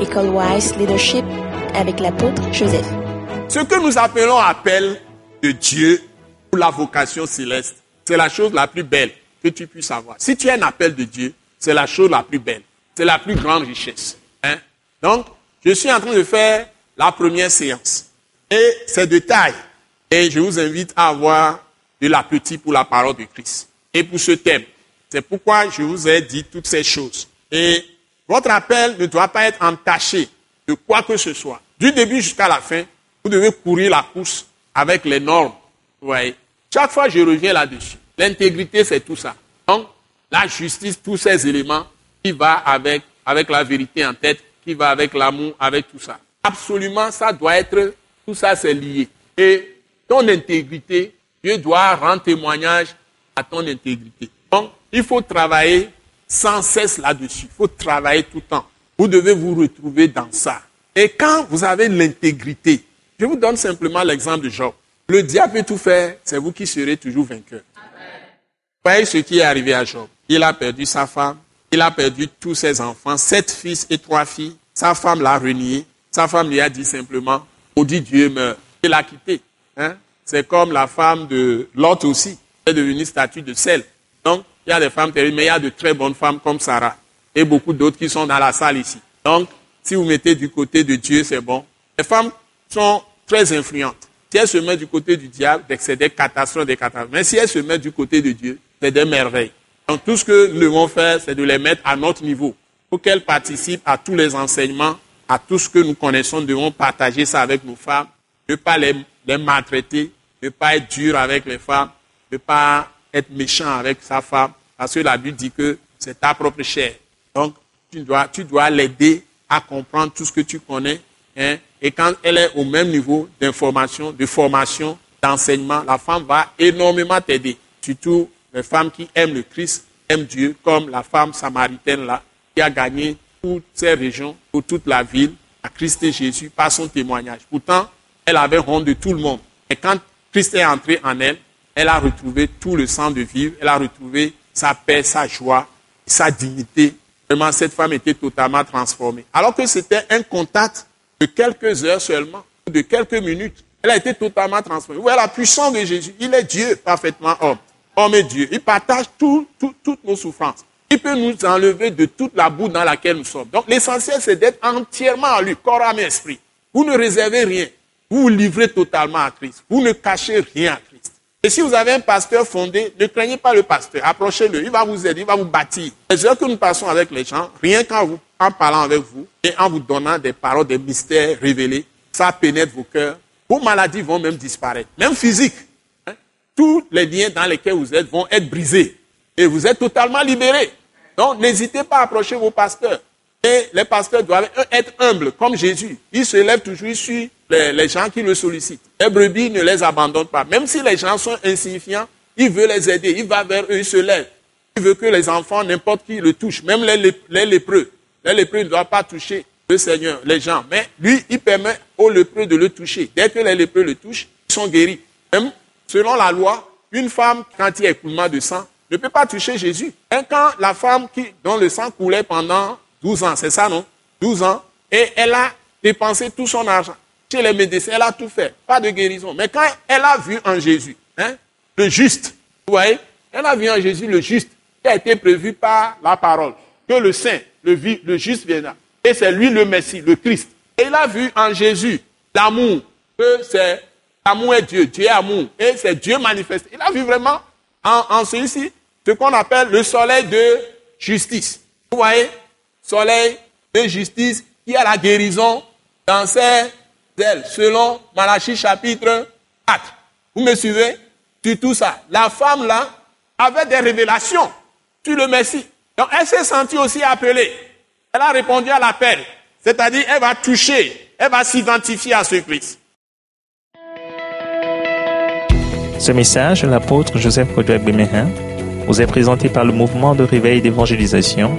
École Wise Leadership avec l'apôtre Joseph. Ce que nous appelons appel de Dieu pour la vocation céleste, c'est la chose la plus belle que tu puisses avoir. Si tu as un appel de Dieu, c'est la chose la plus belle. C'est la plus grande richesse. Hein? Donc, je suis en train de faire la première séance. Et c'est de taille. Et je vous invite à avoir de l'appétit pour la parole de Christ. Et pour ce thème. C'est pourquoi je vous ai dit toutes ces choses. Et votre appel ne doit pas être entaché de quoi que ce soit. Du début jusqu'à la fin, vous devez courir la course avec les normes. Vous voyez. Chaque fois, je reviens là-dessus. L'intégrité, c'est tout ça. Donc, la justice, tous ces éléments qui va avec, avec la vérité en tête, qui va avec l'amour, avec tout ça. Absolument, ça doit être, tout ça, c'est lié. Et ton intégrité, Dieu doit rendre témoignage à ton intégrité. Donc, il faut travailler sans cesse là-dessus. Il faut travailler tout le temps. Vous devez vous retrouver dans ça. Et quand vous avez l'intégrité, je vous donne simplement l'exemple de Job. Le diable peut tout faire, c'est vous qui serez toujours vainqueur. Voyez ce qui est arrivé à Job. Il a perdu sa femme, il a perdu tous ses enfants, sept fils et trois filles. Sa femme l'a renié. Sa femme lui a dit simplement, maudit Dieu meurt. Il l'a quitté. Hein? C'est comme la femme de Lot aussi. Elle est devenue statue de sel. Il y a des femmes terribles, mais il y a de très bonnes femmes comme Sarah et beaucoup d'autres qui sont dans la salle ici. Donc, si vous mettez du côté de Dieu, c'est bon. Les femmes sont très influentes. Si elles se mettent du côté du diable, c'est des catastrophes, des catastrophes. Mais si elles se mettent du côté de Dieu, c'est des merveilles. Donc, tout ce que nous devons faire, c'est de les mettre à notre niveau pour qu'elles participent à tous les enseignements, à tout ce que nous connaissons. Nous devons partager ça avec nos femmes, ne pas les, les maltraiter, ne pas être dur avec les femmes, ne pas être méchant avec sa femme, parce que la Bible dit que c'est ta propre chair. Donc, tu dois, tu dois l'aider à comprendre tout ce que tu connais. Hein, et quand elle est au même niveau d'information, de formation, d'enseignement, la femme va énormément t'aider. Surtout les femmes qui aiment le Christ, aiment Dieu, comme la femme samaritaine là, qui a gagné toutes ces régions, pour toute la ville, à Christ et Jésus, par son témoignage. Pourtant, elle avait honte de tout le monde. Et quand Christ est entré en elle, elle a retrouvé tout le sens de vivre, elle a retrouvé sa paix, sa joie, sa dignité. Vraiment, cette femme était totalement transformée. Alors que c'était un contact de quelques heures seulement, de quelques minutes. Elle a été totalement transformée. Vous voyez la puissance de Jésus. Il est Dieu, parfaitement homme. Homme et Dieu. Il partage toutes nos souffrances. Il peut nous enlever de toute la boue dans laquelle nous sommes. Donc l'essentiel, c'est d'être entièrement à lui, corps, âme et esprit. Vous ne réservez rien. Vous vous livrez totalement à Christ. Vous ne cachez rien à Christ. Et si vous avez un pasteur fondé, ne craignez pas le pasteur. Approchez-le. Il va vous aider, il va vous bâtir. Les heures que nous passons avec les gens, rien qu'en vous, en parlant avec vous et en vous donnant des paroles, des mystères révélés, ça pénètre vos cœurs. Vos maladies vont même disparaître, même physiques. Hein. Tous les liens dans lesquels vous êtes vont être brisés. Et vous êtes totalement libérés. Donc, n'hésitez pas à approcher vos pasteurs. Et les pasteurs doivent être humbles, comme Jésus. Il se lève toujours, suit les, gens qui le sollicitent. Les brebis ne les abandonnent pas. Même si les gens sont insignifiants, il veut les aider. Il va vers eux, il se lève. Il veut que les enfants, n'importe qui, le touchent. Même les, lépreux. Les lépreux ne doivent pas toucher le Seigneur, les gens. Mais lui, il permet aux lépreux de le toucher. Dès que les lépreux le touchent, ils sont guéris. Même selon la loi, une femme, quand il y a écoulement de sang, ne peut pas toucher Jésus. Et quand la femme dont le sang coulait pendant 12 ans, c'est ça, non? 12 ans, et elle a dépensé tout son argent chez les médecins, elle a tout fait, pas de guérison. Mais quand elle a vu en Jésus, hein, le juste, vous voyez, elle a vu en Jésus le juste qui a été prévu par la parole, que le saint, le, juste viendra. Et c'est lui le Messie, le Christ. Et il a vu en Jésus l'amour, que c'est l'amour est Dieu, Dieu est amour, et c'est Dieu manifesté. Il a vu vraiment en, en celui-ci ce qu'on appelle le soleil de justice. Vous voyez, soleil de justice qui a la guérison dans ses ailes, selon Malachie chapitre 4. Vous me suivez Sur tout ça. La femme là avait des révélations sur le Messie. Donc elle s'est sentie aussi appelée. Elle a répondu à l'appel. C'est-à-dire, elle va toucher, elle va s'identifier à ce Christ. Ce message l'apôtre Joseph Kodouak Bemehin vous est présenté par le mouvement de réveil d'évangélisation